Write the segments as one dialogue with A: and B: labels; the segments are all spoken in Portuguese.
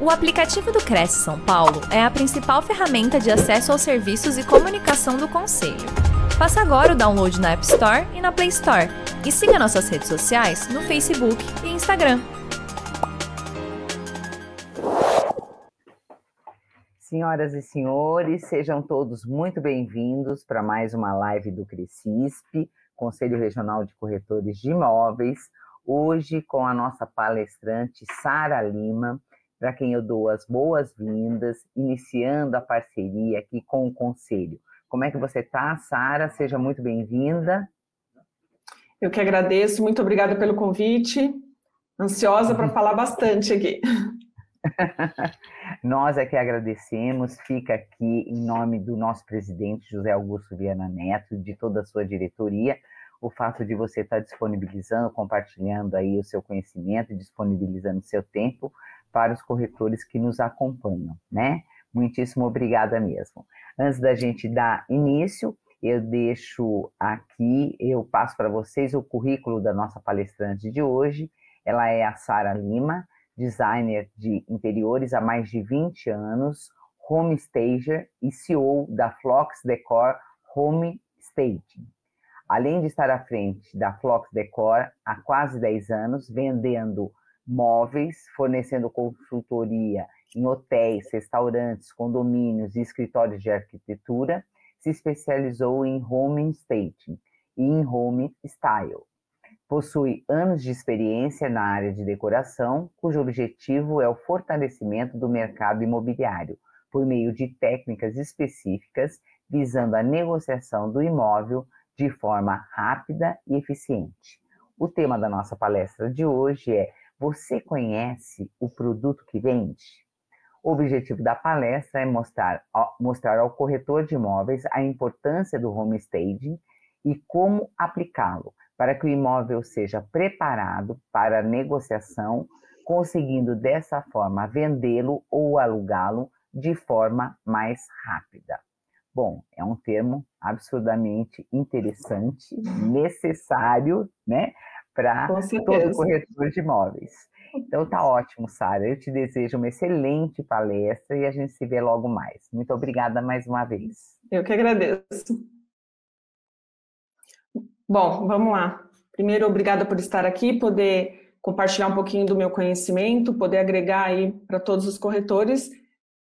A: O aplicativo do Cresce São Paulo é a principal ferramenta de acesso aos serviços e comunicação do Conselho. Faça agora o download na App Store e na Play Store. E siga nossas redes sociais no Facebook e Instagram.
B: Senhoras e senhores, sejam todos muito bem-vindos para mais uma live do Crescisp, Conselho Regional de Corretores de Imóveis. Hoje com a nossa palestrante Sara Lima, para quem eu dou as boas-vindas, iniciando a parceria aqui com o Conselho. Como é que você está, Sara? Seja muito bem-vinda.
C: Eu que agradeço, muito obrigada pelo convite. Ansiosa para falar bastante aqui.
B: Nós é que agradecemos, fica aqui em nome do nosso presidente José Augusto Viana Neto, de toda a sua diretoria, o fato de você estar disponibilizando, compartilhando aí o seu conhecimento, disponibilizando o seu tempo para os corretores que nos acompanham, né? Muitíssimo obrigada mesmo. Antes da gente dar início, eu deixo aqui, eu passo para vocês o currículo da nossa palestrante de hoje. Ela é a Sara Lima, designer de interiores há mais de 20 anos, home stager e CEO da Flox Decor Home Staging. Além de estar à frente da Flox Decor há quase 10 anos, vendendo móveis, fornecendo consultoria em hotéis, restaurantes, condomínios e escritórios de arquitetura, se especializou em home staging e em home style. Possui anos de experiência na área de decoração, cujo objetivo é o fortalecimento do mercado imobiliário, por meio de técnicas específicas visando a negociação do imóvel de forma rápida e eficiente. O tema da nossa palestra de hoje é você conhece o produto que vende? O objetivo da palestra é mostrar, mostrar ao corretor de imóveis a importância do home staging e como aplicá-lo para que o imóvel seja preparado para negociação, conseguindo dessa forma vendê-lo ou alugá-lo de forma mais rápida. Bom, é um termo absurdamente interessante, necessário, né, para todo corretor de imóveis. Então tá ótimo, Sara. Eu te desejo uma excelente palestra e a gente se vê logo mais. Muito obrigada mais uma vez.
C: Eu que agradeço. Bom, vamos lá. Primeiro, obrigada por estar aqui, poder compartilhar um pouquinho do meu conhecimento, poder agregar aí para todos os corretores,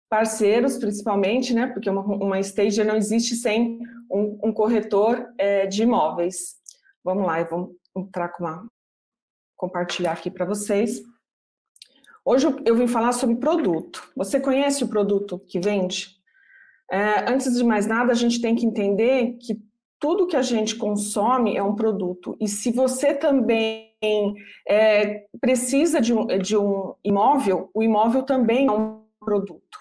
C: parceiros principalmente, né? Porque uma, uma stager não existe sem um, um corretor é, de imóveis. Vamos lá, vamos entrar com uma compartilhar aqui para vocês. Hoje eu vim falar sobre produto. Você conhece o produto que vende? É, antes de mais nada, a gente tem que entender que tudo que a gente consome é um produto. E se você também é, precisa de um, de um imóvel, o imóvel também é um produto.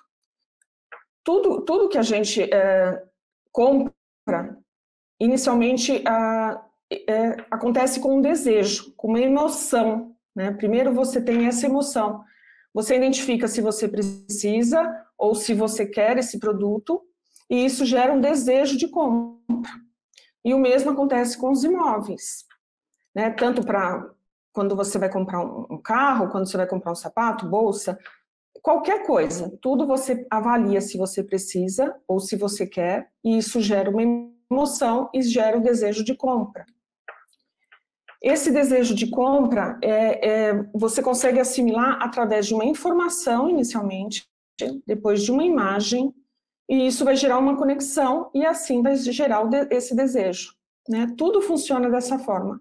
C: Tudo, tudo que a gente é, compra, inicialmente, a, é, acontece com um desejo, com uma emoção. Né? Primeiro você tem essa emoção. Você identifica se você precisa ou se você quer esse produto, e isso gera um desejo de compra. E o mesmo acontece com os imóveis. Né? Tanto para quando você vai comprar um carro, quando você vai comprar um sapato, bolsa, qualquer coisa, tudo você avalia se você precisa ou se você quer, e isso gera uma emoção e gera o desejo de compra. Esse desejo de compra é, é, você consegue assimilar através de uma informação inicialmente, depois de uma imagem, e isso vai gerar uma conexão e assim vai gerar esse desejo. Né? Tudo funciona dessa forma.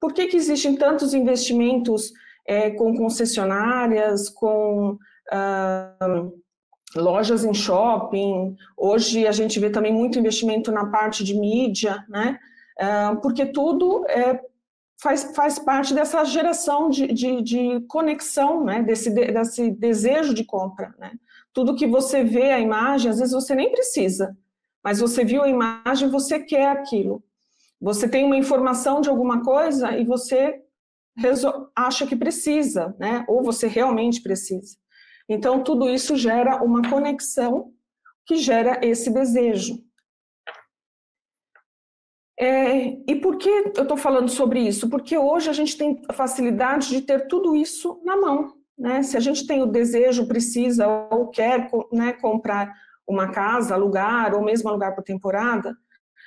C: Por que, que existem tantos investimentos é, com concessionárias, com ah, lojas em shopping? Hoje a gente vê também muito investimento na parte de mídia, né? Ah, porque tudo é faz, faz parte dessa geração de, de, de conexão, né? desse, desse desejo de compra. Né? Tudo que você vê a imagem, às vezes você nem precisa, mas você viu a imagem, você quer aquilo. Você tem uma informação de alguma coisa e você acha que precisa, né? ou você realmente precisa. Então, tudo isso gera uma conexão que gera esse desejo. É, e por que eu estou falando sobre isso? Porque hoje a gente tem a facilidade de ter tudo isso na mão. né? Se a gente tem o desejo, precisa ou quer né, comprar uma casa, alugar, ou mesmo alugar por temporada,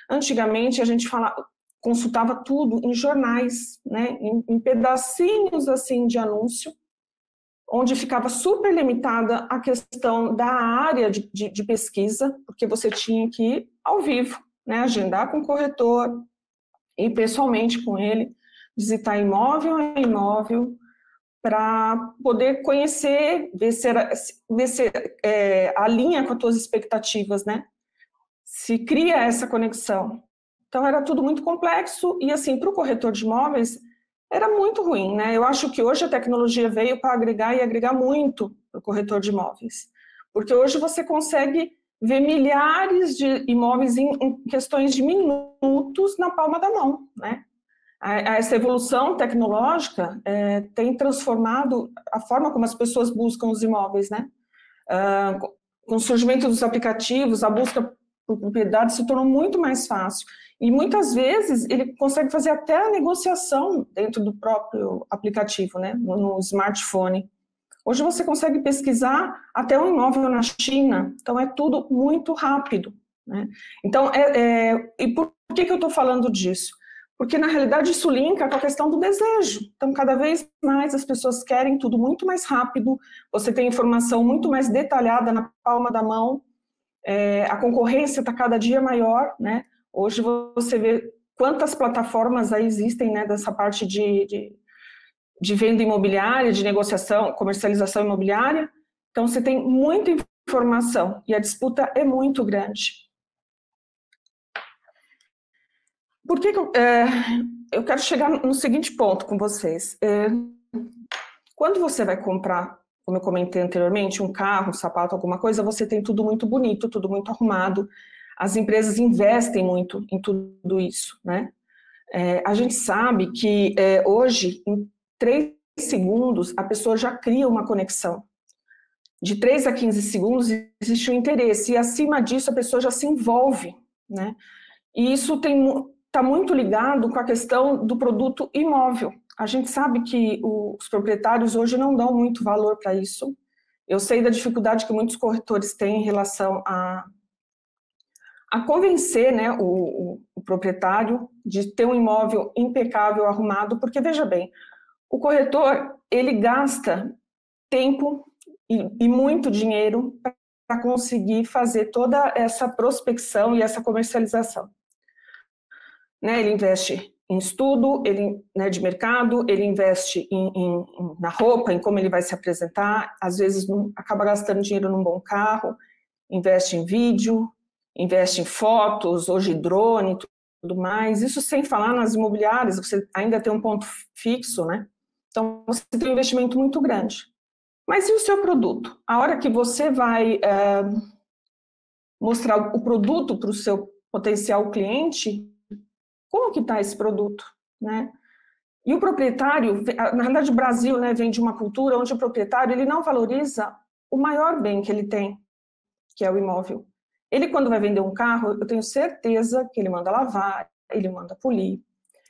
C: antigamente a gente fala, consultava tudo em jornais, né, em, em pedacinhos assim de anúncio, onde ficava super limitada a questão da área de, de, de pesquisa, porque você tinha que ir ao vivo, né, agendar com o corretor, ir pessoalmente com ele, visitar imóvel a imóvel, para poder conhecer, ver se, era, ver se é, alinha com as tuas expectativas, né? Se cria essa conexão. Então, era tudo muito complexo e, assim, para o corretor de imóveis, era muito ruim, né? Eu acho que hoje a tecnologia veio para agregar e agregar muito para o corretor de imóveis. Porque hoje você consegue ver milhares de imóveis em, em questões de minutos na palma da mão, né? essa evolução tecnológica é, tem transformado a forma como as pessoas buscam os imóveis, né? Ah, com o surgimento dos aplicativos, a busca por propriedade se tornou muito mais fácil. E muitas vezes ele consegue fazer até a negociação dentro do próprio aplicativo, né? No, no smartphone. Hoje você consegue pesquisar até um imóvel na China, então é tudo muito rápido. Né? Então, é, é, e por que, que eu estou falando disso? porque na realidade isso linka com a questão do desejo. Então, cada vez mais as pessoas querem tudo muito mais rápido, você tem informação muito mais detalhada na palma da mão, é, a concorrência está cada dia maior, né? Hoje você vê quantas plataformas aí existem, né, dessa parte de, de, de venda imobiliária, de negociação, comercialização imobiliária. Então, você tem muita informação e a disputa é muito grande. Por que, que eu, é, eu quero chegar no seguinte ponto com vocês? É, quando você vai comprar, como eu comentei anteriormente, um carro, um sapato, alguma coisa, você tem tudo muito bonito, tudo muito arrumado. As empresas investem muito em tudo isso, né? É, a gente sabe que é, hoje, em três segundos, a pessoa já cria uma conexão. De 3 a 15 segundos existe um interesse, e acima disso a pessoa já se envolve, né? E isso está muito ligado com a questão do produto imóvel. A gente sabe que os proprietários hoje não dão muito valor para isso. Eu sei da dificuldade que muitos corretores têm em relação a, a convencer né, o, o, o proprietário de ter um imóvel impecável, arrumado, porque veja bem, o corretor ele gasta tempo e, e muito dinheiro para conseguir fazer toda essa prospecção e essa comercialização né, ele investe em estudo, ele né, de mercado, ele investe em, em, na roupa, em como ele vai se apresentar, às vezes não, acaba gastando dinheiro num bom carro, investe em vídeo, investe em fotos, hoje drone, tudo mais. Isso sem falar nas imobiliárias, você ainda tem um ponto fixo, né? Então você tem um investimento muito grande. Mas e o seu produto? A hora que você vai é, mostrar o produto para o seu potencial cliente, como que está esse produto, né? E o proprietário, na verdade o Brasil né, vem de uma cultura onde o proprietário ele não valoriza o maior bem que ele tem, que é o imóvel. Ele quando vai vender um carro, eu tenho certeza que ele manda lavar, ele manda polir,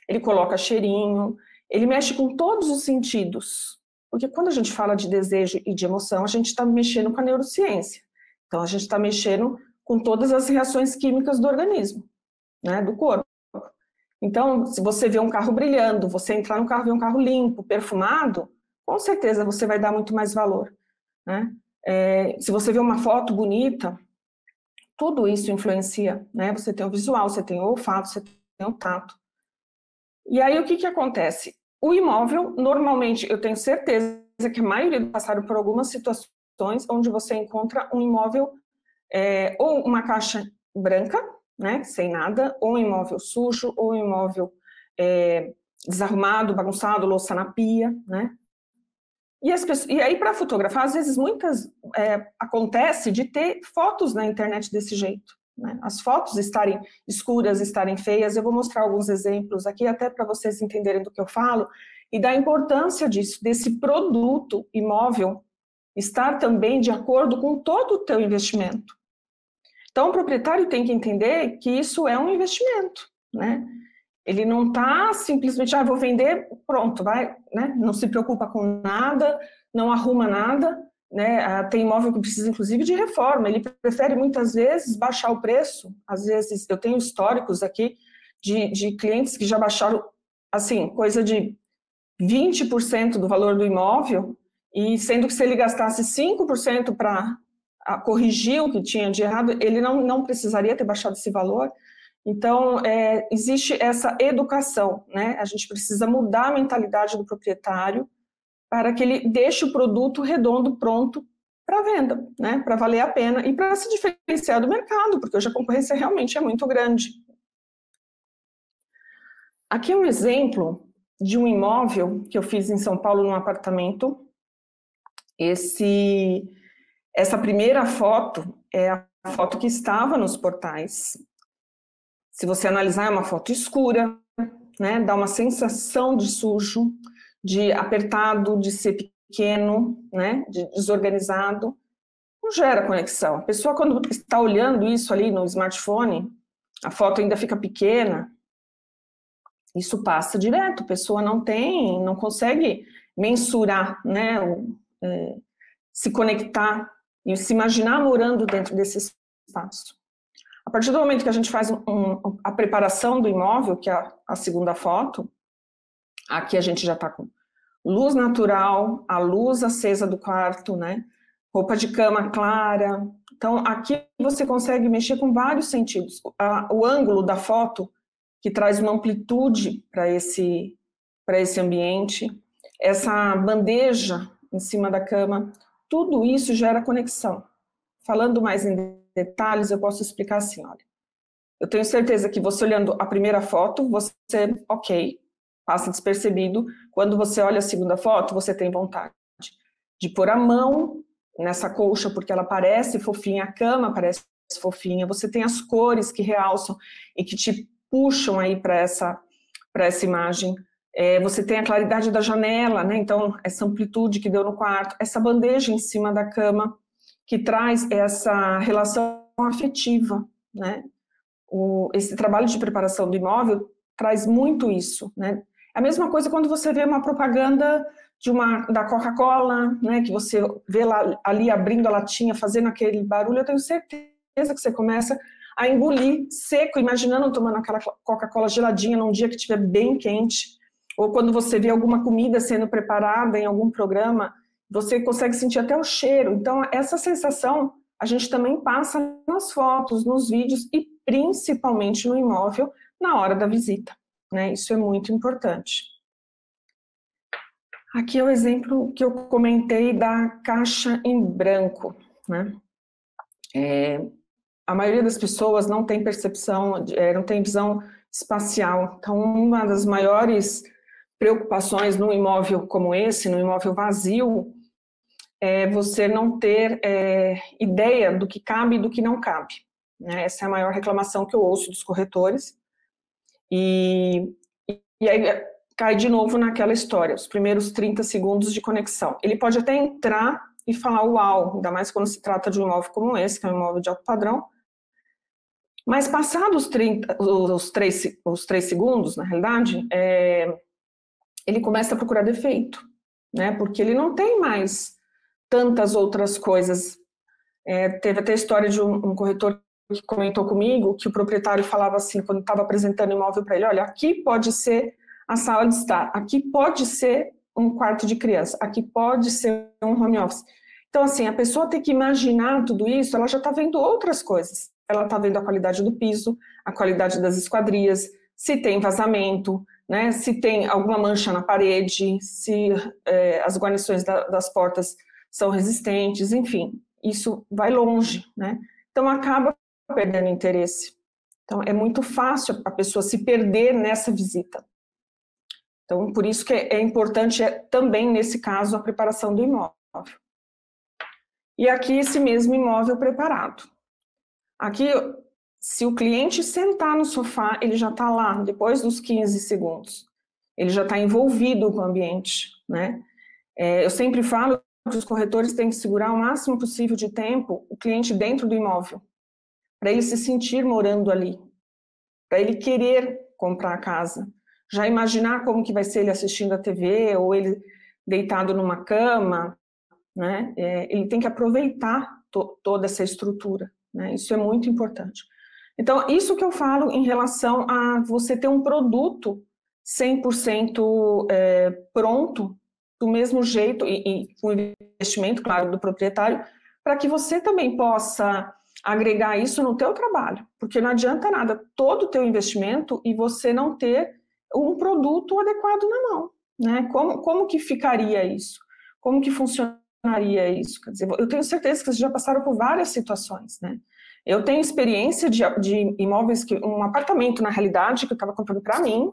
C: ele coloca cheirinho, ele mexe com todos os sentidos. Porque quando a gente fala de desejo e de emoção, a gente está mexendo com a neurociência. Então a gente está mexendo com todas as reações químicas do organismo, né, do corpo. Então, se você vê um carro brilhando, você entrar no carro e ver um carro limpo, perfumado, com certeza você vai dar muito mais valor. Né? É, se você vê uma foto bonita, tudo isso influencia. Né? Você tem o visual, você tem o olfato, você tem o tato. E aí, o que, que acontece? O imóvel, normalmente, eu tenho certeza que a maioria passaram por algumas situações onde você encontra um imóvel é, ou uma caixa branca, né, sem nada, ou um imóvel sujo, ou um imóvel é, desarrumado, bagunçado, louça na pia, né? E, as pessoas, e aí, para fotografar, às vezes, muitas é, acontece de ter fotos na internet desse jeito. Né? As fotos estarem escuras, estarem feias. Eu vou mostrar alguns exemplos aqui, até para vocês entenderem do que eu falo, e da importância disso, desse produto imóvel estar também de acordo com todo o teu investimento. Então, o proprietário tem que entender que isso é um investimento, né? Ele não está simplesmente, ah, vou vender, pronto, vai, né? Não se preocupa com nada, não arruma nada, né? Tem imóvel que precisa, inclusive, de reforma. Ele prefere muitas vezes baixar o preço. Às vezes, eu tenho históricos aqui de, de clientes que já baixaram, assim, coisa de 20% do valor do imóvel, e sendo que se ele gastasse 5% para corrigir o que tinha de errado, ele não, não precisaria ter baixado esse valor. Então, é, existe essa educação, né? A gente precisa mudar a mentalidade do proprietário para que ele deixe o produto redondo pronto para venda, né? Para valer a pena e para se diferenciar do mercado, porque hoje a concorrência realmente é muito grande. Aqui é um exemplo de um imóvel que eu fiz em São Paulo num apartamento. Esse, essa primeira foto é a foto que estava nos portais. Se você analisar, é uma foto escura, né? Dá uma sensação de sujo, de apertado, de ser pequeno, né? De desorganizado. Não gera conexão. A pessoa, quando está olhando isso ali no smartphone, a foto ainda fica pequena, isso passa direto. A pessoa não tem, não consegue mensurar, né? É, se conectar e se imaginar morando dentro desse espaço. A partir do momento que a gente faz um, a preparação do imóvel, que é a segunda foto, aqui a gente já está com luz natural, a luz acesa do quarto, né? Roupa de cama clara. Então, aqui você consegue mexer com vários sentidos. O ângulo da foto, que traz uma amplitude para esse, esse ambiente, essa bandeja em cima da cama, tudo isso gera conexão. Falando mais em detalhes, eu posso explicar assim, olha. Eu tenho certeza que você olhando a primeira foto, você, ok, passa despercebido. Quando você olha a segunda foto, você tem vontade de pôr a mão nessa colcha, porque ela parece fofinha, a cama parece fofinha, você tem as cores que realçam e que te puxam aí para essa, essa imagem. É, você tem a claridade da janela, né? Então, essa amplitude que deu no quarto, essa bandeja em cima da cama, que traz essa relação afetiva, né? O, esse trabalho de preparação do imóvel traz muito isso, né? A mesma coisa quando você vê uma propaganda de uma da Coca-Cola, né? Que você vê lá ali abrindo a latinha, fazendo aquele barulho. Eu tenho certeza que você começa a engolir seco, imaginando tomando aquela Coca-Cola geladinha num dia que estiver bem quente, ou quando você vê alguma comida sendo preparada em algum programa você consegue sentir até o cheiro. Então, essa sensação a gente também passa nas fotos, nos vídeos e principalmente no imóvel na hora da visita. Né? Isso é muito importante. Aqui é o exemplo que eu comentei da caixa em branco. Né? É, a maioria das pessoas não tem percepção, é, não tem visão espacial. Então, uma das maiores preocupações num imóvel como esse, num imóvel vazio, é você não ter é, ideia do que cabe e do que não cabe. Né? Essa é a maior reclamação que eu ouço dos corretores. E, e aí cai de novo naquela história, os primeiros 30 segundos de conexão. Ele pode até entrar e falar uau, ainda mais quando se trata de um imóvel como esse, que é um imóvel de alto padrão, mas passados os, 30, os, 3, os 3 segundos, na realidade, é, ele começa a procurar defeito, né? Porque ele não tem mais tantas outras coisas. É, teve até a história de um, um, corretor que comentou comigo que o proprietário falava assim, quando estava apresentando o imóvel para ele: olha, aqui pode ser a sala de estar, aqui pode ser um quarto de criança, aqui pode ser um home office. Então, assim, a pessoa tem que imaginar tudo isso, ela já está vendo outras coisas. Ela está vendo a qualidade do piso, a qualidade das esquadrias, se tem vazamento, né, se tem alguma mancha na parede, se é, as guarnições da, das portas são resistentes, enfim, isso vai longe, né? Então acaba perdendo interesse. Então é muito fácil a pessoa se perder nessa visita. Então por isso que é, é importante é, também nesse caso a preparação do imóvel. E aqui esse mesmo imóvel preparado. Aqui se o cliente sentar no sofá, ele já está lá depois dos 15 segundos. Ele já está envolvido com o ambiente, né? É, eu sempre falo que os corretores têm que segurar o máximo possível de tempo o cliente dentro do imóvel, para ele se sentir morando ali, para ele querer comprar a casa, já imaginar como que vai ser ele assistindo a TV ou ele deitado numa cama, né? É, ele tem que aproveitar to, toda essa estrutura, né? Isso é muito importante. Então, isso que eu falo em relação a você ter um produto 100% é, pronto, do mesmo jeito, e, e com investimento, claro, do proprietário, para que você também possa agregar isso no teu trabalho, porque não adianta nada todo o teu investimento e você não ter um produto adequado na mão, né? Como, como que ficaria isso? Como que funcionaria isso? Quer dizer, eu tenho certeza que vocês já passaram por várias situações, né? Eu tenho experiência de, de imóveis, que um apartamento, na realidade, que eu estava comprando para mim,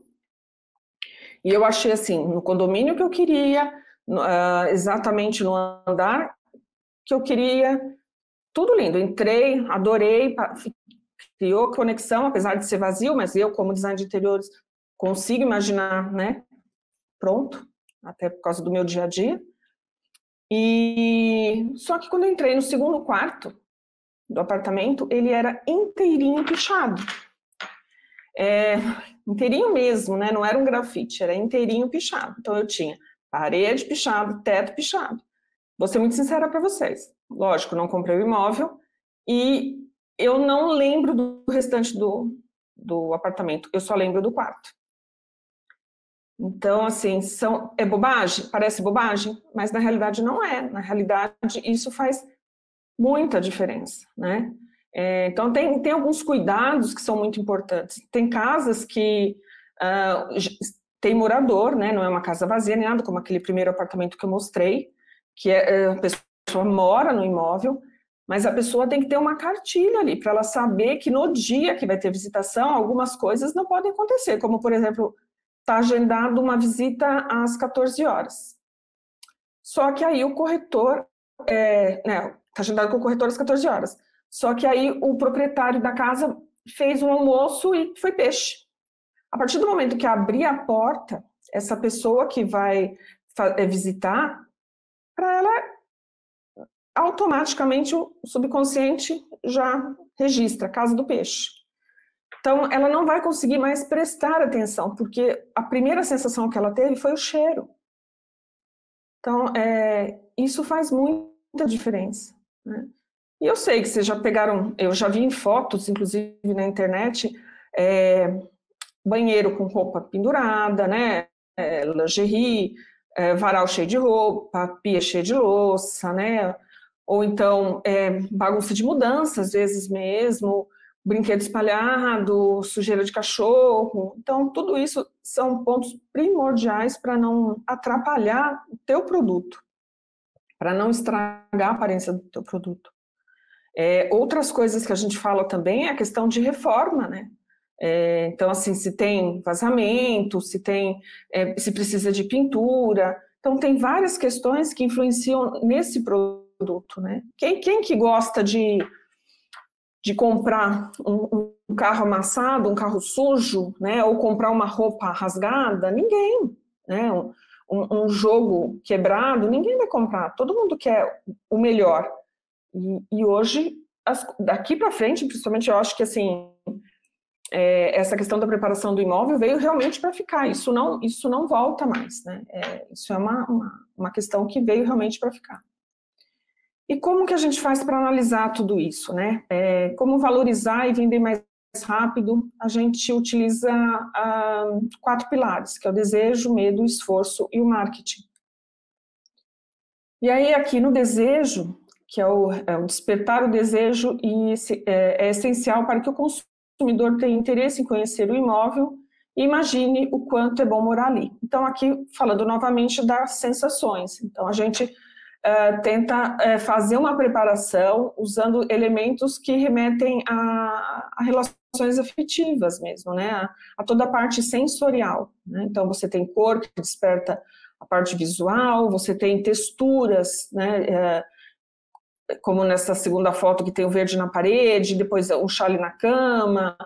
C: e eu achei assim, no condomínio que eu queria, uh, exatamente no andar que eu queria, tudo lindo. Entrei, adorei, criou conexão, apesar de ser vazio, mas eu, como design de interiores, consigo imaginar, né? Pronto, até por causa do meu dia a dia. E só que quando eu entrei no segundo quarto do apartamento, ele era inteirinho pichado. É, inteirinho mesmo, né? Não era um grafite, era inteirinho pichado. Então eu tinha parede pichado, teto pichado. Vou ser muito sincera para vocês. Lógico, não comprei o imóvel e eu não lembro do restante do, do apartamento, eu só lembro do quarto. Então, assim, são, é bobagem? Parece bobagem, mas na realidade não é. Na realidade, isso faz muita diferença, né? É, então, tem, tem alguns cuidados que são muito importantes. Tem casas que uh, tem morador, né? Não é uma casa vazia nem nada, como aquele primeiro apartamento que eu mostrei, que é, a pessoa mora no imóvel, mas a pessoa tem que ter uma cartilha ali para ela saber que no dia que vai ter visitação, algumas coisas não podem acontecer, como por exemplo, está agendado uma visita às 14 horas. Só que aí o corretor, é, né, está agendado com o corretor às 14 horas. Só que aí o proprietário da casa fez um almoço e foi peixe. A partir do momento que abrir a porta, essa pessoa que vai é, visitar para ela automaticamente o subconsciente já registra casa do peixe. Então, ela não vai conseguir mais prestar atenção, porque a primeira sensação que ela teve foi o cheiro. Então, é, isso faz muita diferença. Né? E eu sei que vocês já pegaram, eu já vi em fotos, inclusive na internet, é, banheiro com roupa pendurada, né? É, lingerie, é, varal cheio de roupa, pia cheia de louça, né? Ou então é, bagunça de mudança, às vezes mesmo, brinquedo espalhado, sujeira de cachorro. Então, tudo isso são pontos primordiais para não atrapalhar o teu produto, para não estragar a aparência do teu produto. É, outras coisas que a gente fala também é a questão de reforma, né? É, então, assim, se tem vazamento, se tem, é, se precisa de pintura. Então, tem várias questões que influenciam nesse produto, né? Quem, quem que gosta de, de comprar um, um, carro amassado, um carro sujo, né? Ou comprar uma roupa rasgada? Ninguém, né? Um, um, jogo quebrado, ninguém vai comprar. Todo mundo quer o melhor. E, e hoje, as, daqui para frente, principalmente, eu acho que, assim, é, essa questão da preparação do imóvel veio realmente para ficar. Isso não, isso não volta mais, né? É, isso é uma, uma, uma, questão que veio realmente para ficar. E como que a gente faz para analisar tudo isso, né? É, como valorizar e vender mais rápido? A gente utiliza quatro pilares, que é o desejo, medo, esforço e o marketing. E aí aqui no desejo, que é o, é o despertar o desejo e é, é essencial para que o consumo consumidor tem interesse em conhecer o imóvel imagine o quanto é bom morar ali. Então, aqui, falando novamente das sensações. Então, a gente uh, tenta uh, fazer uma preparação usando elementos que remetem a, a relações afetivas mesmo, né? A, a, toda a parte sensorial. Né? Então, você tem cor que desperta a parte visual, você tem texturas, né? Uh, como nessa segunda foto que tem o verde na parede, depois o chale na cama,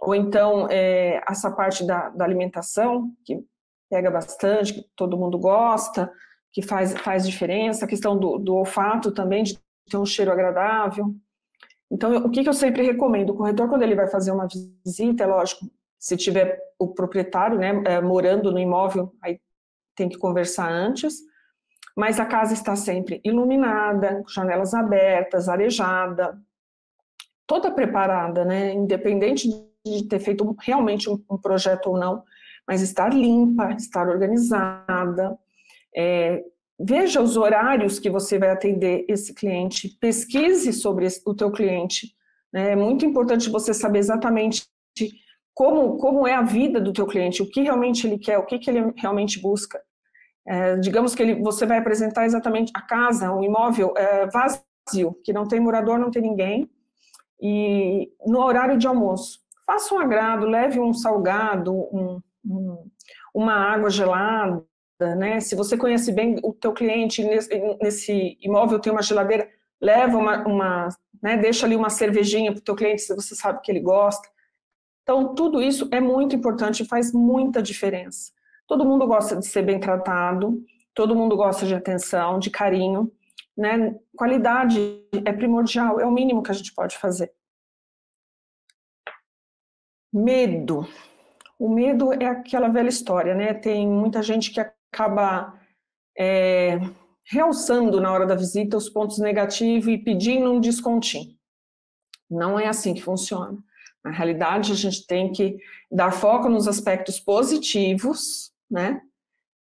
C: ou então é, essa parte da, da, alimentação, que pega bastante, que todo mundo gosta, que faz, faz diferença, a questão do, do olfato também, de ter um cheiro agradável. Então, o que, que eu sempre recomendo? O corretor, quando ele vai fazer uma visita, é lógico, se tiver o proprietário né, é, morando no imóvel, aí tem que conversar antes, mas a casa está sempre iluminada, janelas abertas, arejada, toda preparada, né? Independente de ter feito realmente um, um projeto ou não, mas estar limpa, estar organizada. É, veja os horários que você vai atender esse cliente, pesquise sobre esse, o teu cliente. Né? É muito importante você saber exatamente como, como é a vida do teu cliente, o que realmente ele quer, o que, que ele realmente busca. É, digamos que ele, você vai apresentar exatamente a casa, o imóvel é, vazio, que não tem morador, não tem ninguém, e no horário de almoço. Faça um agrado, leve um salgado, um, um, uma água gelada, né? Se você conhece bem o teu cliente, nesse, nesse imóvel tem uma geladeira, leva uma, uma né, deixa ali uma cervejinha para o teu cliente, se você sabe que ele gosta. Então, tudo isso é muito importante e faz muita diferença. Todo mundo gosta de ser bem tratado, todo mundo gosta de atenção, de carinho, né? Qualidade é primordial, é o mínimo que a gente pode fazer. Medo. O medo é aquela velha história, né? Tem muita gente que acaba é, realçando na hora da visita os pontos negativos e pedindo um descontinho. Não é assim que funciona. Na realidade, a gente tem que dar foco nos aspectos positivos, né?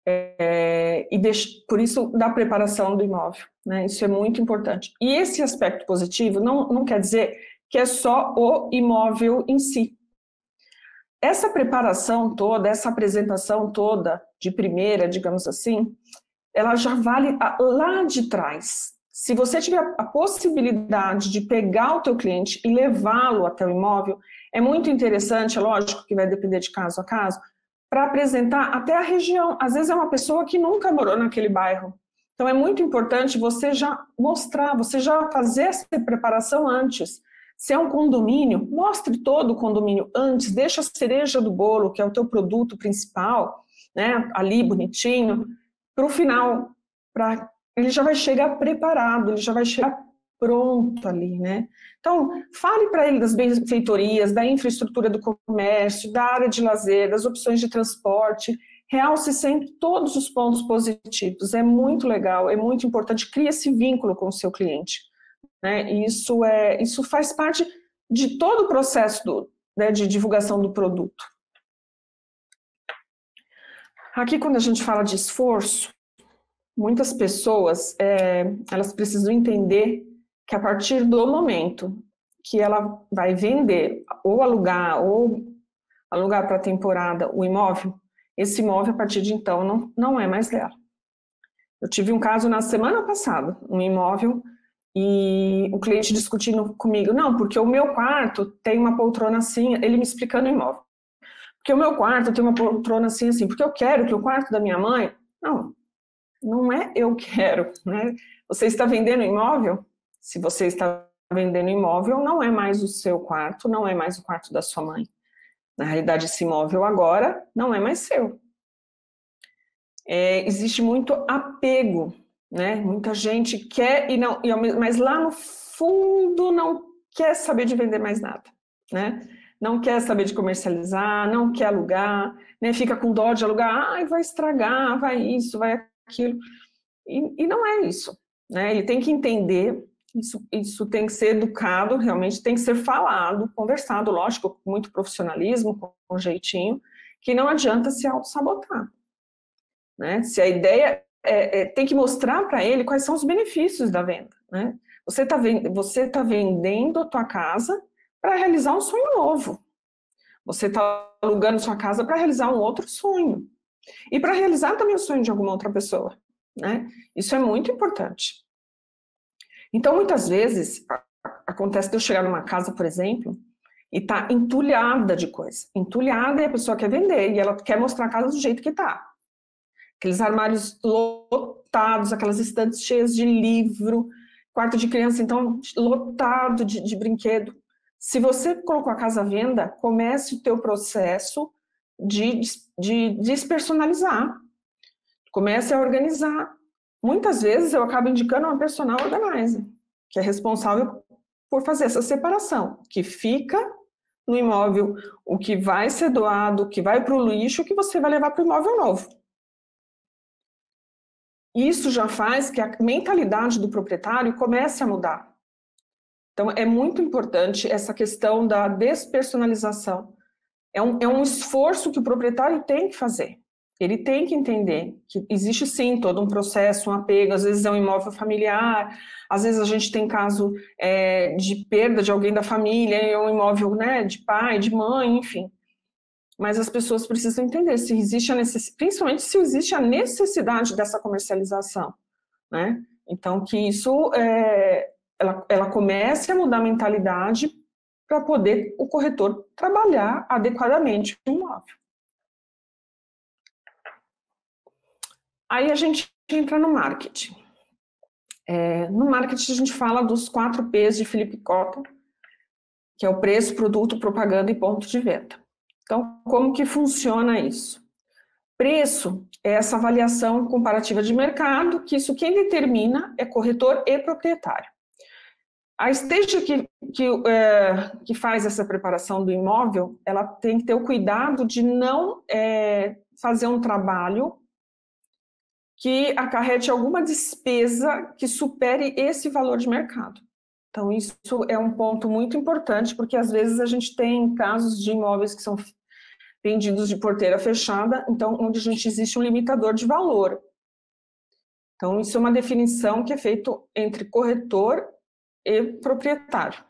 C: É, e por isso da preparação do imóvel, né? Isso é muito importante. E esse aspecto positivo não, não quer dizer que é só o imóvel em si. Essa preparação toda, essa apresentação toda de primeira, digamos assim, ela já vale lá de trás. Se você tiver a possibilidade de pegar o teu cliente e levá-lo até o imóvel, é muito interessante, é lógico que vai depender de caso a caso, para apresentar até a região. Às vezes é uma pessoa que nunca morou naquele bairro. Então é muito importante você já mostrar, você já fazer essa preparação antes. Se é um condomínio, mostre todo o condomínio antes, deixa a cereja do bolo, que é o teu produto principal, né, ali bonitinho, para o final, para ele já vai chegar preparado, ele já vai chegar pronto ali, né? Então, fale para ele das benfeitorias, da infraestrutura do comércio, da área de lazer, das opções de transporte, realce sempre todos os pontos positivos. É muito legal, é muito importante, cria esse vínculo com o seu cliente. Né? Isso, é, isso faz parte de todo o processo do, né, de divulgação do produto. Aqui, quando a gente fala de esforço, muitas pessoas é, elas precisam entender que a partir do momento que ela vai vender ou alugar ou alugar para temporada o imóvel, esse imóvel a partir de então não, não é mais dela. Eu tive um caso na semana passada, um imóvel e o cliente discutindo comigo, não, porque o meu quarto tem uma poltrona assim, ele me explicando o imóvel. Porque o meu quarto tem uma poltrona assim, assim, porque eu quero que o quarto da minha mãe. Não, não é eu quero, né? Você está vendendo imóvel? Se você está vendendo imóvel, não é mais o seu quarto, não é mais o quarto da sua mãe. Na realidade, esse imóvel agora não é mais seu. É, existe muito apego né? Muita gente quer e não, mas lá no fundo não quer saber de vender mais nada, né? Não quer saber de comercializar, não quer alugar, né? Fica com dó de alugar, ai, vai estragar, vai isso, vai aquilo. E, e não é isso, né? Ele tem que entender isso, isso tem que ser educado, realmente tem que ser falado, conversado, lógico, com muito profissionalismo, com um jeitinho, que não adianta se auto-sabotar. Né? Se a ideia é, é, tem que mostrar para ele quais são os benefícios da venda. Né? Você está você tá vendendo a tua casa para realizar um sonho novo. Você está alugando sua casa para realizar um outro sonho. E para realizar também o sonho de alguma outra pessoa. Né? Isso é muito importante. Então, muitas vezes, acontece de eu chegar numa casa, por exemplo, e tá entulhada de coisa. Entulhada e a pessoa quer vender, e ela quer mostrar a casa do jeito que tá aqueles armários lotados, aquelas estantes cheias de livro, quarto de criança, então, lotado de, de brinquedo. Se você colocou a casa à venda, comece o teu processo de, de despersonalizar. Comece a organizar. Muitas vezes eu acabo indicando uma personal organizer, que é responsável por fazer essa separação, que fica no imóvel, o que vai ser doado, o que vai para o lixo, o que você vai levar para o imóvel novo. isso já faz que a mentalidade do proprietário comece a mudar. Então, é muito importante essa questão da despersonalização. É um, é um esforço que o proprietário tem que fazer. Ele tem que entender que existe sim todo um processo, um apego, às vezes é um imóvel familiar, às vezes a gente tem caso é, de perda de alguém da família, é um imóvel né, de pai, de mãe, enfim. Mas as pessoas precisam entender se existe a necessidade, principalmente se existe a necessidade dessa comercialização, né? Então, que isso é, ela, ela comece a mudar a mentalidade para poder o corretor trabalhar adequadamente o imóvel. Aí a gente entra no marketing. É, no marketing a gente fala dos quatro P's de Felipe Cota, que é o preço, produto, propaganda e ponto de venda. Então, como que funciona isso? Preço é essa avaliação comparativa de mercado, que isso quem determina é corretor e proprietário. A esteja que, que, é, que faz essa preparação do imóvel, ela tem que ter o cuidado de não é, fazer um trabalho que acarrete alguma despesa que supere esse valor de mercado. Então, isso é um ponto muito importante, porque às vezes a gente tem casos de imóveis que são vendidos de porteira fechada, então, onde a gente existe um limitador de valor. Então, isso é uma definição que é feito entre corretor e proprietário.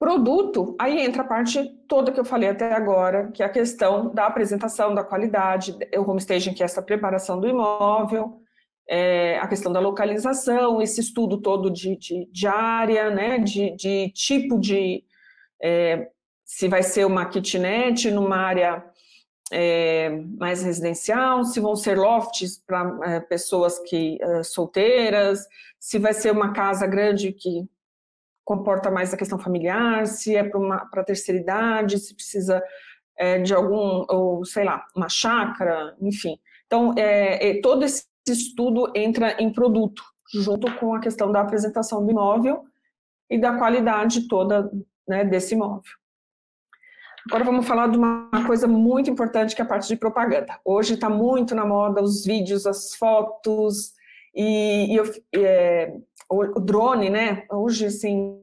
C: Produto, aí entra a parte toda que eu falei até agora, que é a questão da apresentação, da qualidade, o homestaging, que é essa preparação do imóvel, é, a questão da localização, esse estudo todo de, de, de área, né, de, de tipo de, é, se vai ser uma kitnet numa área é, mais residencial, se vão ser lofts para é, pessoas que é, solteiras, se vai ser uma casa grande que comporta mais a questão familiar, se é para a terceira idade, se precisa é, de algum, ou sei lá, uma chácara, enfim. Então, é, é, todo esse estudo entra em produto, junto com a questão da apresentação do imóvel e da qualidade toda né, desse imóvel. Agora vamos falar de uma coisa muito importante que é a parte de propaganda. Hoje está muito na moda os vídeos, as fotos, e, e eu, é, o, drone, né? Hoje, assim,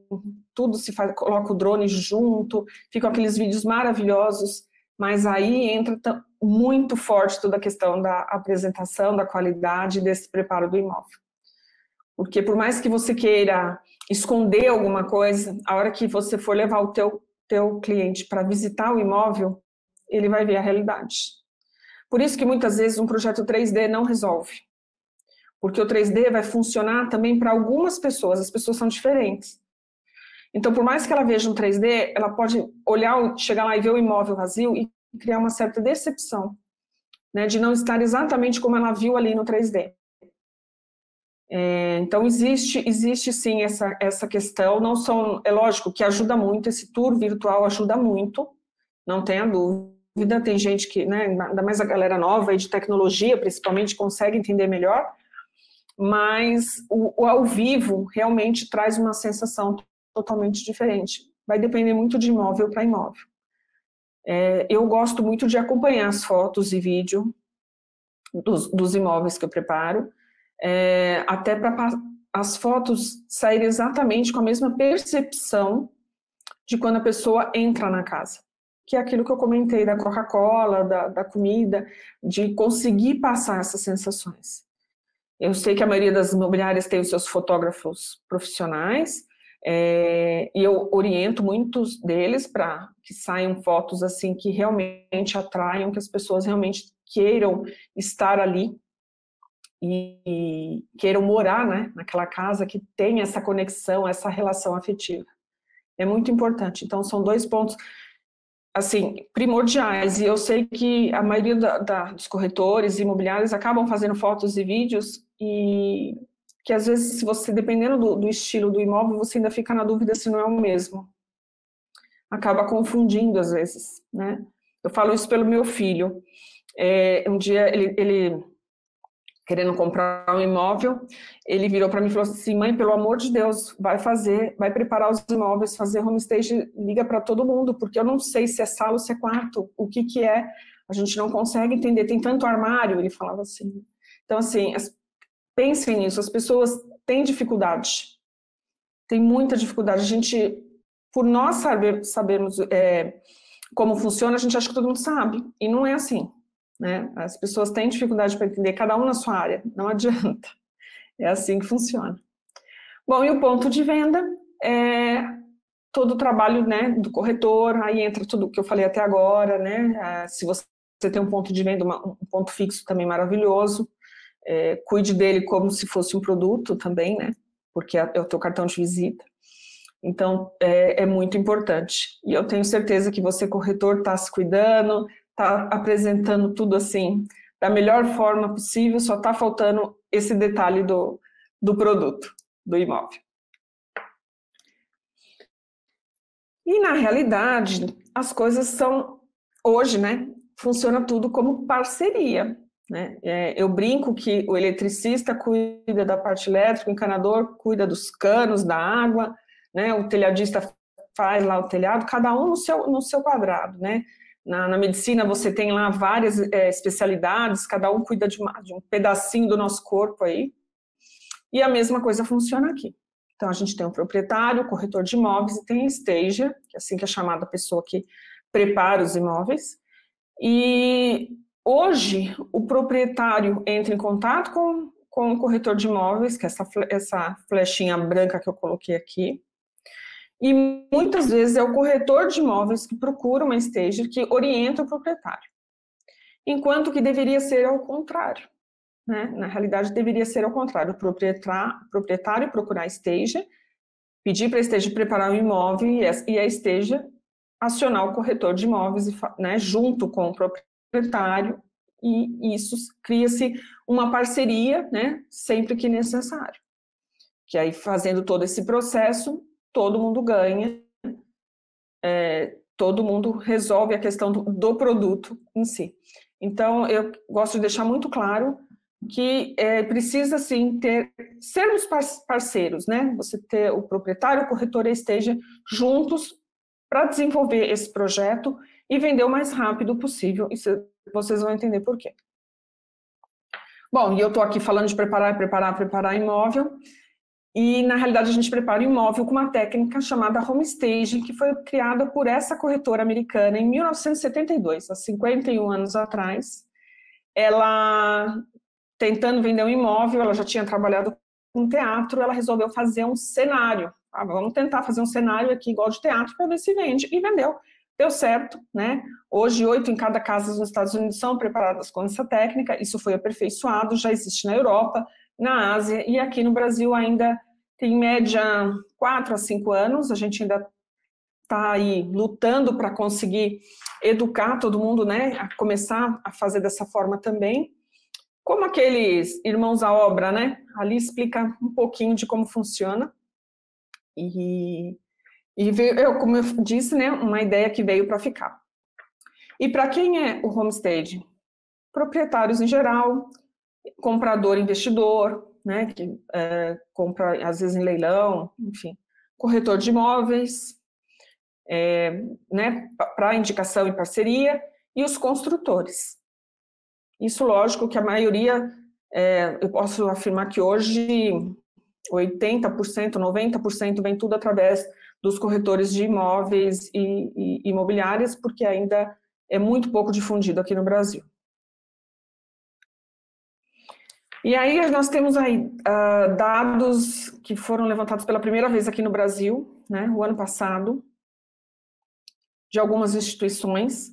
C: tudo se faz, coloca o drone junto, ficam aqueles vídeos maravilhosos, mas aí entra muito forte toda a questão da apresentação, da qualidade desse preparo do imóvel. Porque por mais que você queira esconder alguma coisa, a hora que você for levar o teu, teu cliente para visitar o imóvel, ele vai ver a realidade. Por isso que muitas vezes um projeto 3D não resolve porque o 3D vai funcionar também para algumas pessoas, as pessoas são diferentes. Então, por mais que ela veja um 3D, ela pode olhar, chegar lá e ver o imóvel vazio e criar uma certa decepção, né, de não estar exatamente como ela viu ali no 3D. É, então, existe, existe sim essa, essa questão, não são, é lógico que ajuda muito, esse tour virtual ajuda muito, não tenha dúvida, tem gente que, né, ainda mais a galera nova e de tecnologia, principalmente, consegue entender melhor, mas o, o ao vivo realmente traz uma sensação totalmente diferente. Vai depender muito de imóvel para imóvel. É, eu gosto muito de acompanhar as fotos e vídeo dos, dos imóveis que eu preparo, é, até para as fotos saírem exatamente com a mesma percepção de quando a pessoa entra na casa. Que é aquilo que eu comentei da Coca-Cola, da, da comida, de conseguir passar essas sensações. Eu sei que a maioria das imobiliárias tem os seus fotógrafos profissionais, é, e eu oriento muitos deles para que saiam fotos assim que realmente atraiam, que as pessoas realmente queiram estar ali e, e queiram morar né, naquela casa que tem essa conexão, essa relação afetiva. É muito importante. Então, são dois pontos assim, primordiais, e eu sei que a maioria da, da, dos corretores imobiliários acabam fazendo fotos e vídeos e que às vezes, se você, dependendo do, do, estilo do imóvel, você ainda fica na dúvida se não é o mesmo. Acaba confundindo às vezes, né? Eu falo isso pelo meu filho. É, um dia ele, ele, querendo comprar um imóvel, ele virou para mim e falou assim: "Mãe, pelo amor de Deus, vai fazer, vai preparar os imóveis, fazer homestage, liga para todo mundo, porque eu não sei se é sala ou se é quarto, o que que é. A gente não consegue entender, tem tanto armário", ele falava assim. Então, assim, as, pensem nisso, as pessoas têm dificuldade, tem muita dificuldade. A gente, por nós saber, sabermos é, como funciona, a gente acha que todo mundo sabe, e não é assim. Né? As pessoas têm dificuldade para entender, cada um na sua área, não adianta. É assim que funciona. Bom, e o ponto de venda é todo o trabalho né, do corretor, aí entra tudo que eu falei até agora, né? Ah, se você tem um ponto de venda, um ponto fixo também maravilhoso, é, cuide dele como se fosse um produto também, né? Porque é, é o teu cartão de visita. Então, é, é muito importante. E eu tenho certeza que você, corretor, está se cuidando, está apresentando tudo assim, da melhor forma possível, só está faltando esse detalhe do, do produto, do imóvel. E na realidade, as coisas são, hoje, né, funciona tudo como parceria. Né? É, eu brinco que o eletricista cuida da parte elétrica, o encanador cuida dos canos, da água, né? o telhadista faz lá o telhado, cada um no seu, no seu quadrado. Né? Na, na medicina você tem lá várias é, especialidades, cada um cuida de, uma, de um pedacinho do nosso corpo aí, e a mesma coisa funciona aqui. Então, a gente tem o proprietário, o corretor de imóveis e tem a stager, que é assim que é chamada a pessoa que prepara os imóveis. E Hoje, o proprietário entra em contato com, com o corretor de imóveis, que é essa, essa flechinha branca que eu coloquei aqui, e muitas vezes é o corretor de imóveis que procura uma stager que orienta o proprietário. Enquanto que deveria ser ao contrário. Né? Na realidade, deveria ser ao contrário. O proprietário, proprietário procurar a stager, pedir para a stager preparar o imóvel e a stager acionar o corretor de imóveis né, junto com o proprietário proprietário e isso cria-se uma parceria, né, sempre que necessário. Que aí, fazendo todo esse processo, todo mundo ganha, é, todo mundo resolve a questão do, do, produto em si. Então, eu gosto de deixar muito claro que é, precisa, sim, ter, sermos parceiros, né, você ter o proprietário, o corretor esteja juntos para desenvolver esse projeto e vender o mais rápido possível. Isso vocês vão entender por quê. Bom, e eu estou aqui falando de preparar, preparar, preparar imóvel. E, na realidade, a gente prepara imóvel com uma técnica chamada home staging, que foi criada por essa corretora americana em 1972, há 51 anos atrás. Ela, tentando vender um imóvel, ela já tinha trabalhado com teatro, ela resolveu fazer um cenário. Ah, vamos tentar fazer um cenário aqui igual de teatro para ver se vende. E vendeu. Deu certo, né? Hoje, oito em cada casa nos Estados Unidos são preparadas com essa técnica, isso foi aperfeiçoado, já existe na Europa, na Ásia, e aqui no Brasil ainda tem em média quatro a cinco anos, a gente ainda está aí lutando para conseguir educar todo mundo, né, a começar a fazer dessa forma também. Como aqueles irmãos à obra, né? Ali explica um pouquinho de como funciona. E e veio, eu, como eu disse, né, uma ideia que veio para ficar. E para quem é o homestead? Proprietários em geral, comprador, investidor, né, que é, compra às vezes em leilão, enfim, corretor de imóveis, é, né, para indicação e parceria, e os construtores. Isso, lógico, que a maioria, é, eu posso afirmar que hoje 80%, 90% vem tudo através dos corretores de imóveis e, e imobiliárias, porque ainda é muito pouco difundido aqui no Brasil. E aí nós temos aí uh, dados que foram levantados pela primeira vez aqui no Brasil, né, o ano passado, de algumas instituições,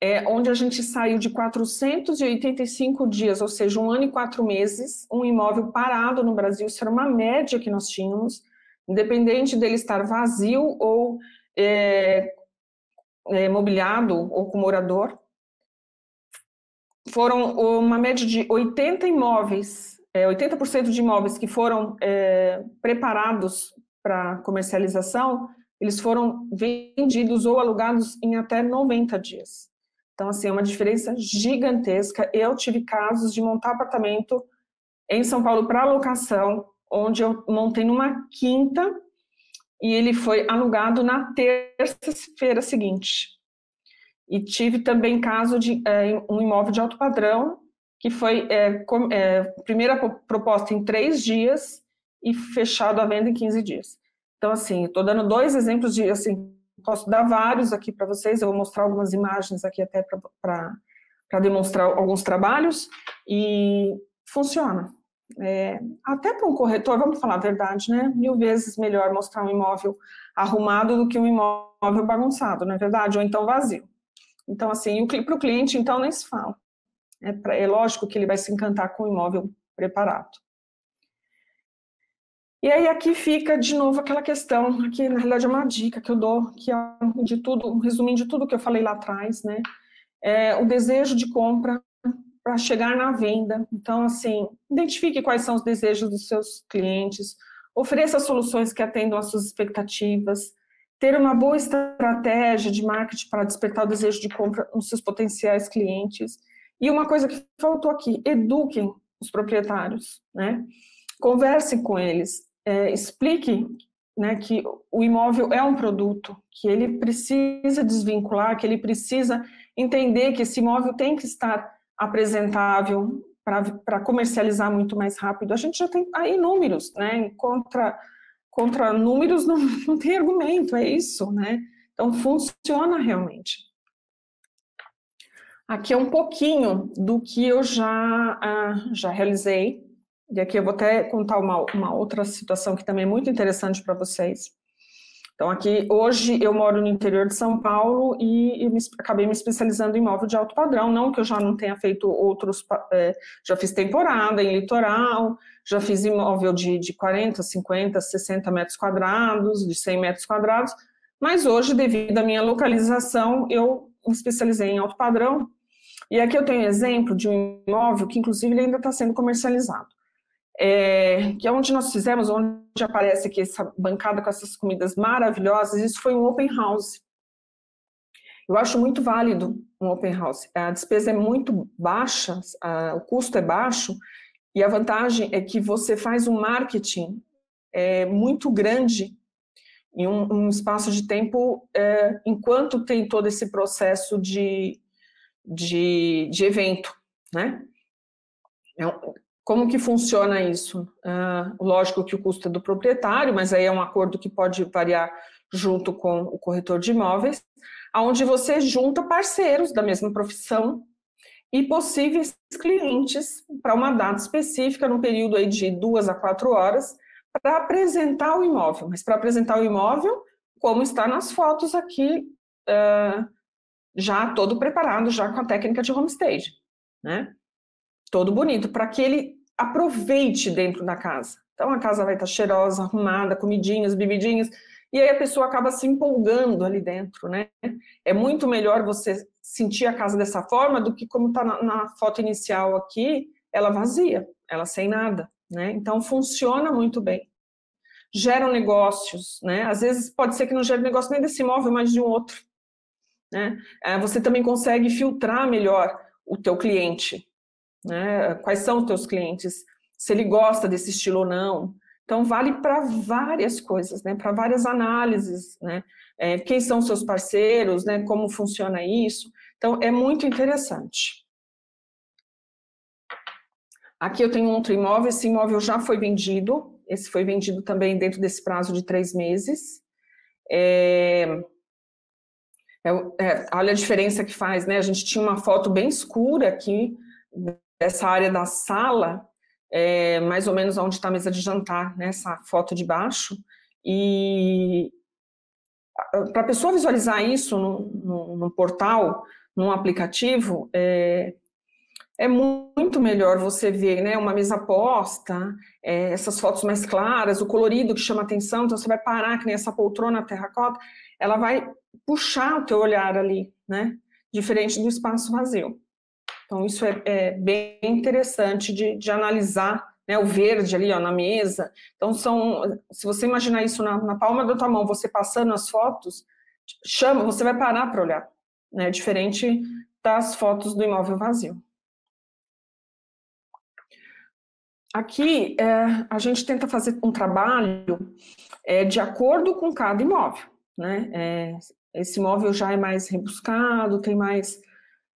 C: é, onde a gente saiu de 485 dias, ou seja, um ano e quatro meses, um imóvel parado no Brasil, isso era uma média que nós tínhamos, independente dele estar vazio ou é, é, mobiliado ou com morador, foram uma média de 80 imóveis, é, 80% de imóveis que foram é, preparados para comercialização, eles foram vendidos ou alugados em até 90 dias. Então, assim, é uma diferença gigantesca. Eu tive casos de montar apartamento em São Paulo para locação onde eu montei numa quinta e ele foi alugado na terça-feira seguinte. E tive também caso de é, um imóvel de alto padrão que foi é, com, é, primeira proposta em três dias e fechado a venda em 15 dias. Então, assim, estou dando dois exemplos de, assim, posso dar vários aqui para vocês, eu vou mostrar algumas imagens aqui até para demonstrar alguns trabalhos, e funciona. É, até para um corretor, vamos falar a verdade, né? Mil vezes melhor mostrar um imóvel arrumado do que um imóvel bagunçado, não é verdade? Ou então vazio. Então, assim, para o cliente, então, nem se fala. É, pra, é lógico que ele vai se encantar com o imóvel preparado. E aí aqui fica de novo aquela questão, aqui na realidade é uma dica que eu dou, que é de tudo, um resuminho de tudo que eu falei lá atrás, né? É o desejo de compra para chegar na venda. Então, assim, identifique quais são os desejos dos seus clientes, ofereça soluções que atendam às suas expectativas, ter uma boa estratégia de marketing para despertar o desejo de compra nos seus potenciais clientes. E uma coisa que faltou aqui, eduquem os proprietários, né? Conversem com eles, é, explique né, que o imóvel é um produto, que ele precisa desvincular, que ele precisa entender que esse imóvel tem que estar apresentável para comercializar muito mais rápido. A gente já tem aí números, né? Contra, contra números não, não tem argumento, é isso, né? Então funciona realmente. Aqui é um pouquinho do que eu já, uh, já realizei, e aqui eu vou até contar uma, uma outra situação que também é muito interessante para vocês. Então, aqui, hoje eu moro no interior de São Paulo e, me, acabei me especializando em imóvel de alto padrão. Não que eu já não tenha feito outros, é, já fiz temporada em litoral, já fiz imóvel de, de 40, 50, 60 metros quadrados, de 100 metros quadrados, mas hoje, devido à minha localização, eu me especializei em alto padrão. E aqui eu tenho exemplo de um imóvel que, inclusive, ainda está sendo comercializado é, que é onde nós fizemos, onde aparece aqui essa bancada com essas comidas maravilhosas, isso foi um open house. Eu acho muito válido um open house. A despesa é muito baixa, a, o custo é baixo, e a vantagem é que você faz um marketing é, muito grande em um, um espaço de tempo, é, enquanto tem todo esse processo de, de, de evento, né? Como que funciona isso? Uh, lógico que o custo é do proprietário, mas aí é um acordo que pode variar junto com o corretor de imóveis, onde você junta parceiros da mesma profissão e possíveis clientes para uma data específica, num período aí de duas a quatro horas, para apresentar o imóvel. Mas para apresentar o imóvel, como está nas fotos aqui, uh, já todo preparado, já com a técnica de homestage, né? Todo bonito, para que ele aproveite dentro da casa. Então a casa vai estar cheirosa, arrumada, comidinhas, bebidinhas, e aí a pessoa acaba se empolgando ali dentro, né? É muito melhor você sentir a casa dessa forma do que como está na, na, foto inicial aqui, ela vazia, ela sem nada, né? Então funciona muito bem. Geram negócios, né? Às vezes pode ser que não gere negócio nem desse imóvel, mas de um outro, né? É, você também consegue filtrar melhor o teu cliente, né? Quais são os teus clientes? Se ele gosta desse estilo ou não. Então, vale para várias coisas, né? Para várias análises, né? É, quem são seus parceiros, né? Como funciona isso. Então, é muito interessante. Aqui eu tenho outro imóvel, esse imóvel já foi vendido, esse foi vendido também dentro desse prazo de três meses. É, é, é, olha a diferença que faz, né? A gente tinha uma foto bem escura aqui, essa área da sala, é, mais ou menos onde está a mesa de jantar, nessa né, foto de baixo, e para a pessoa visualizar isso no, portal, num aplicativo, é, é muito melhor você ver né, uma mesa posta, é, essas fotos mais claras, o colorido que chama atenção, então você vai parar, que nem essa poltrona terracota, ela vai puxar o teu olhar ali, né? Diferente do espaço vazio. Então, isso é, é bem interessante de, de analisar, né, o verde ali ó, na mesa. Então, são, se você imaginar isso na, na palma da tua mão, você passando as fotos, chama, você vai parar para olhar, né, diferente das fotos do imóvel vazio. Aqui, é, a gente tenta fazer um trabalho é, de acordo com cada imóvel, né? É, esse imóvel já é mais rebuscado, tem mais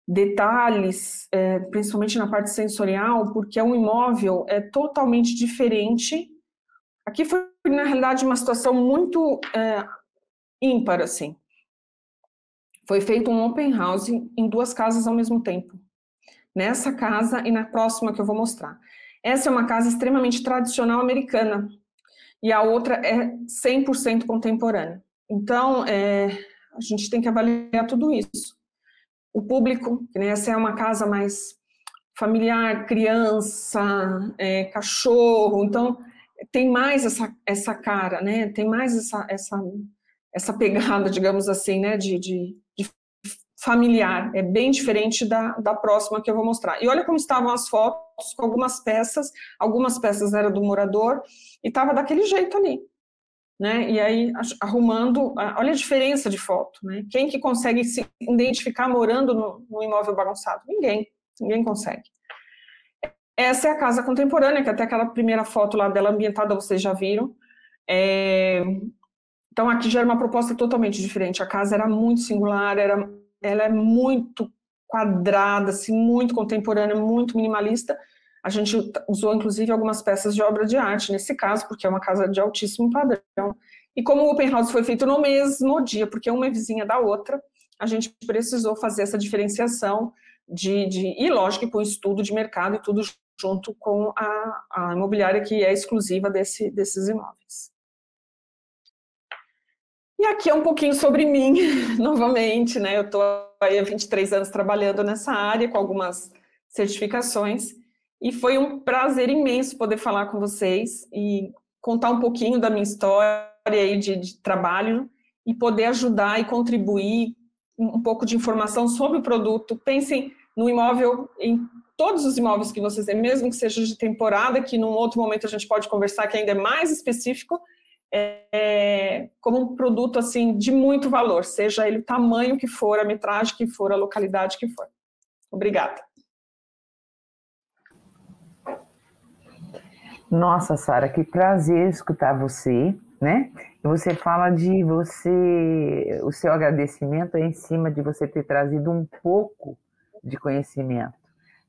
C: detalhes, é, principalmente na parte sensorial, porque é um imóvel é totalmente diferente. Aqui foi, na realidade, uma situação muito é, ímpar, assim. Foi feito um open house em duas casas ao mesmo tempo. Nessa casa e na próxima que eu vou mostrar. Essa é uma casa extremamente tradicional americana e a outra é 100% contemporânea. Então, é, a gente tem que avaliar tudo isso. O público, né, essa é uma casa mais familiar, criança, é, cachorro, então tem mais essa, essa cara, né? Tem mais essa, essa, essa pegada, digamos assim, né? De, de, de familiar. É bem diferente da, da próxima que eu vou mostrar. E olha como estavam as fotos com algumas peças, algumas peças eram do morador, e estava daquele jeito ali né? E aí arrumando, olha a diferença de foto, né? Quem que consegue se identificar morando no, no imóvel bagunçado? Ninguém, ninguém consegue. Essa é a casa contemporânea, que até aquela primeira foto lá dela ambientada vocês já viram. É... Então aqui já era uma proposta totalmente diferente. A casa era muito singular, era, ela é muito quadrada, assim, muito contemporânea, muito minimalista. A gente usou, inclusive, algumas peças de obra de arte nesse caso, porque é uma casa de altíssimo padrão. E como o Open House foi feito no mesmo dia, porque uma é vizinha da outra, a gente precisou fazer essa diferenciação de, de e lógico, com estudo de mercado e tudo junto com a, a imobiliária que é exclusiva desse, desses imóveis. E aqui é um pouquinho sobre mim, novamente, né? Eu estou há 23 anos trabalhando nessa área, com algumas certificações, e foi um prazer imenso poder falar com vocês e contar um pouquinho da minha história aí de, de trabalho e poder ajudar e contribuir um pouco de informação sobre o produto. Pensem no imóvel, em todos os imóveis que vocês têm, mesmo que seja de temporada, que num outro momento a gente pode conversar que ainda é mais específico, é, como um produto assim de muito valor, seja ele o tamanho que for, a metragem que for, a localidade que for. Obrigada.
B: Nossa, Sara, que prazer escutar você, né? Você fala de você, o seu agradecimento é em cima de você ter trazido um pouco de conhecimento.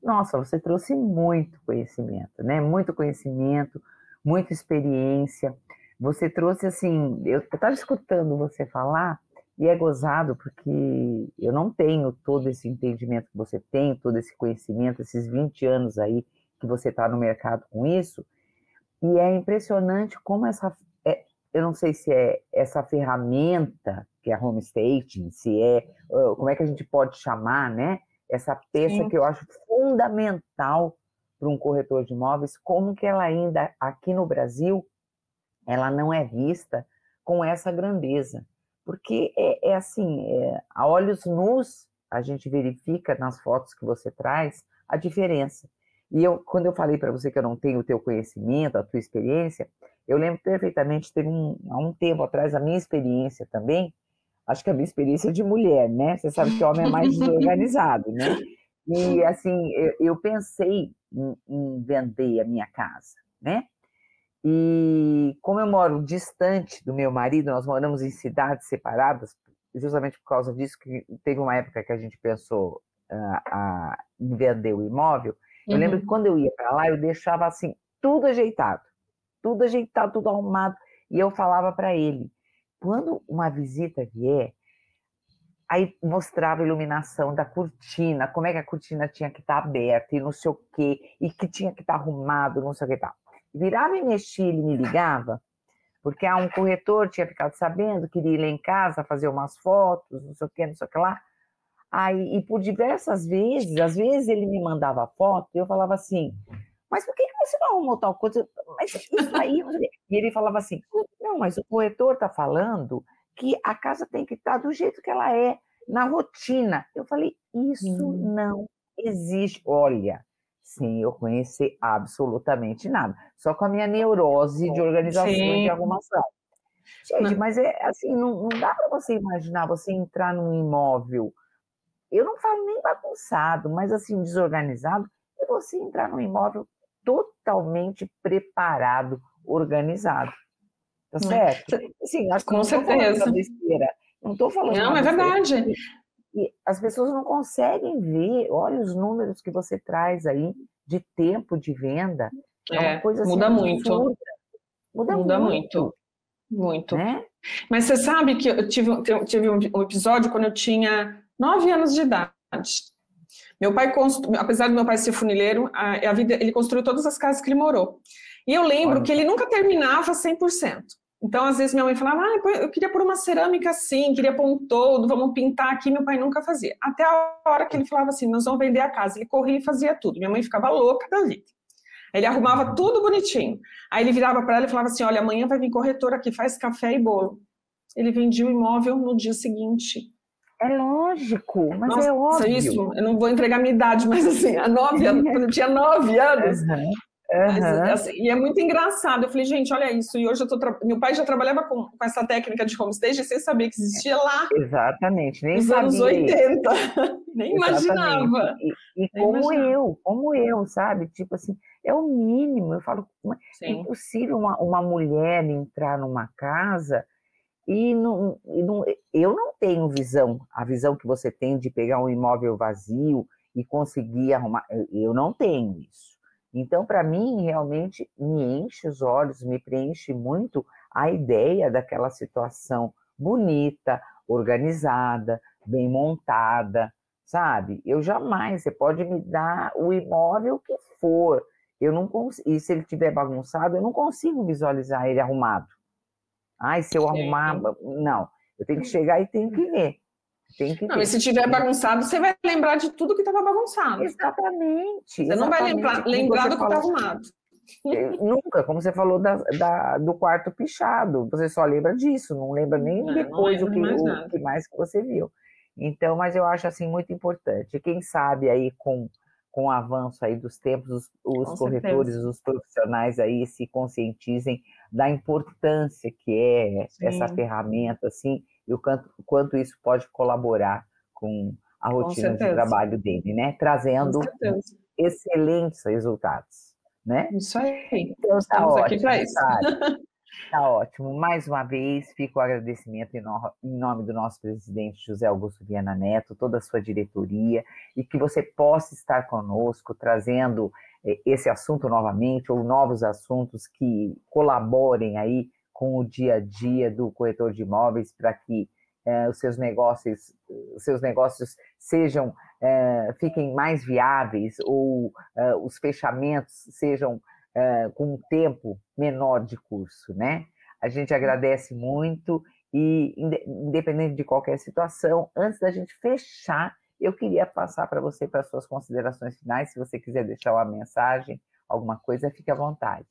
B: Nossa, você trouxe muito conhecimento, né? Muito conhecimento, muita experiência. Você trouxe assim, eu estava escutando você falar e é gozado porque eu não tenho todo esse entendimento que você tem, todo esse conhecimento, esses 20 anos aí que você está no mercado com isso. E é impressionante como essa, é, eu não sei se é essa ferramenta que é a home staging, se é, como é que a gente pode chamar, né? Essa peça Sim. que eu acho fundamental para um corretor de imóveis, como que ela ainda aqui no Brasil, ela não é vista com essa grandeza. Porque é, é assim, é, a olhos nus, a gente verifica nas fotos que você traz a diferença. E eu, quando eu falei para você que eu não tenho o teu conhecimento, a tua experiência, eu lembro perfeitamente, teve um, há um tempo atrás, a minha experiência também, acho que a minha experiência de mulher, né? Você sabe que homem é mais desorganizado, né? E, assim, eu, eu pensei em, em vender a minha casa, né? E como eu moro distante do meu marido, nós moramos em cidades separadas, justamente por causa disso que teve uma época que a gente pensou uh, a, em vender o imóvel, eu uhum. lembro que quando eu ia para lá, eu deixava assim, tudo ajeitado, tudo ajeitado, tudo arrumado. E eu falava para ele: quando uma visita vier, aí mostrava a iluminação da cortina, como é que a cortina tinha que estar tá aberta e não sei o quê, e que tinha que estar tá arrumado, não sei o que tal. Virava e mexia, ele me ligava, porque ah, um corretor tinha ficado sabendo, queria ir lá em casa fazer umas fotos, não sei o que, não sei o que lá. Aí, e por diversas vezes, às vezes ele me mandava foto e eu falava assim, mas por que, você não arrumou tal coisa? Mas isso aí. e ele falava assim: não, mas o corretor está falando que a casa tem que estar tá do jeito que ela é, na rotina. Eu falei: isso hum. não existe. Olha, sem eu conhecer absolutamente nada, só com a minha neurose de organização Sim. e de arrumação. Gente, mas é assim, não, não dá para você imaginar você entrar num imóvel eu não falo nem bagunçado, mas assim, desorganizado, e você entrar num imóvel totalmente preparado, organizado. Tá certo?
C: Sim, acho que Com certeza.
B: Besteira. Não estou falando.
C: Não, é verdade.
B: E as pessoas não conseguem ver, olha os números que você traz aí de tempo de venda.
C: É, é uma coisa assim, muda muito.
B: Muda, muda muito.
C: Muito. Né? Mas você sabe que eu tive, eu tive um episódio quando eu tinha nove anos de idade. Meu pai, apesar do meu pai ser funileiro, a, a vida, ele construiu todas as casas que ele morou. E eu lembro Olha. que ele nunca terminava 100%. Então, às vezes, minha mãe falava, ah, eu queria pôr uma cerâmica assim, queria pôr um todo, vamos pintar aqui. Meu pai nunca fazia. Até a hora que ele falava assim, nós vamos vender a casa. Ele corria e fazia tudo. Minha mãe ficava louca da vida. Ele arrumava tudo bonitinho. Aí ele virava para ela e falava assim, olha, amanhã vai vir corretor aqui, faz café e bolo. Ele vendia o imóvel no dia seguinte.
B: É lógico, mas Nossa, é óbvio.
C: Isso, eu não vou entregar minha idade, mas assim, há nove anos, quando eu tinha nove anos, uhum. Mas, assim, e é muito engraçado. Eu falei, gente, olha isso. E hoje eu tô. Tra... Meu pai já trabalhava com, com essa técnica de homestage sem saber que existia lá.
B: Exatamente, nem
C: nos
B: sabia.
C: anos 80. nem imaginava.
B: E, e nem como imaginava. eu, como eu, sabe? Tipo assim, é o mínimo. Eu falo, é impossível uma, uma mulher entrar numa casa e não, e não, eu não tenho visão, a visão que você tem de pegar um imóvel vazio e conseguir arrumar. Eu não tenho isso. Então, para mim, realmente me enche os olhos, me preenche muito a ideia daquela situação bonita, organizada, bem montada, sabe? Eu jamais, você pode me dar o imóvel que for, eu não consigo, e se ele tiver bagunçado, eu não consigo visualizar ele arrumado. Ai, se eu arrumar, não, eu tenho que chegar e tenho que ver. Tem que
C: não, e se tiver bagunçado, você vai lembrar de tudo que estava bagunçado.
B: Exatamente.
C: Você exatamente. não vai lembrar, lembrar do que está arrumado.
B: Nunca, como você falou da, da, do quarto pichado, você só lembra disso, não lembra nem não, depois não o, que, mais o que mais que você viu. Então, mas eu acho assim muito importante. Quem sabe aí com, com o avanço aí dos tempos, os, os corretores, certeza. os profissionais aí se conscientizem da importância que é Sim. essa ferramenta, assim, e o quanto, quanto isso pode colaborar com a rotina com de trabalho dele, né? Trazendo excelentes resultados, né?
C: Isso aí.
B: Então tá Estamos ótimo, aqui para isso. Tá ótimo. Mais uma vez, fica o agradecimento em, no, em, nome do nosso presidente José Augusto Viana Neto, toda a sua diretoria, e que você possa estar conosco, trazendo eh, esse assunto novamente, ou novos assuntos que colaborem aí com o dia a dia do corretor de imóveis para que é, os seus negócios, os seus negócios sejam é, fiquem mais viáveis ou é, os fechamentos sejam com um tempo menor de curso, né? A gente agradece muito e independente de qualquer situação, antes da gente fechar, eu queria passar para você para suas considerações finais. Se você quiser deixar uma mensagem, alguma coisa, fique à vontade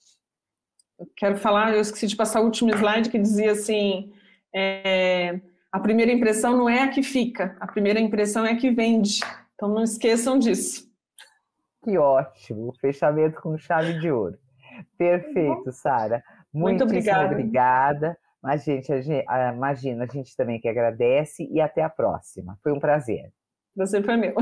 C: quero falar, eu esqueci de passar o último slide que dizia assim: é, a primeira impressão não é a que fica, a primeira impressão é a que vende. Então não esqueçam disso.
B: Que ótimo, fechamento com chave de ouro. Perfeito, Sara. Muito obrigada. obrigada. Mas, gente, a gente, imagina, a gente também que agradece e até a próxima. Foi um prazer.
C: Você foi meu.